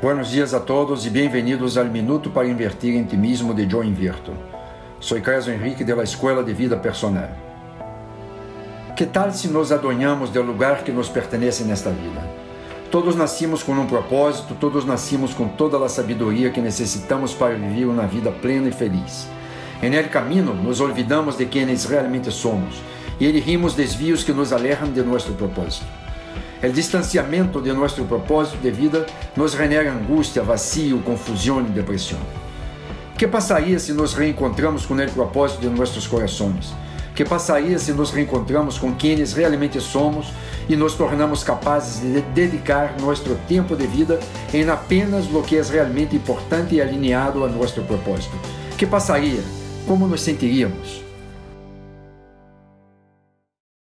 Buenos dias a todos e bem-vindos ao Minuto para Invertir em Ti Mesmo de Joe Invirto. Sou Carlos Henrique da Escola de Vida Personal. Que tal se nos adonhamos do lugar que nos pertence nesta vida? Todos nascimos com um propósito, todos nascimos com toda a sabedoria que necessitamos para viver uma vida plena e feliz. En el caminho, nos olvidamos de quienes realmente somos e elegimos desvios que nos alejan de nosso propósito. O distanciamento de nosso propósito de vida nos genera angústia, vacío, confusão e depressão. Que passaria se nos reencontramos com o propósito de nossos corações? Que passaria se nos reencontramos com quienes realmente somos e nos tornamos capazes de dedicar nosso tempo de vida em apenas o que é realmente importante e alinhado a nosso propósito? Que passaria? Como nos sentiríamos?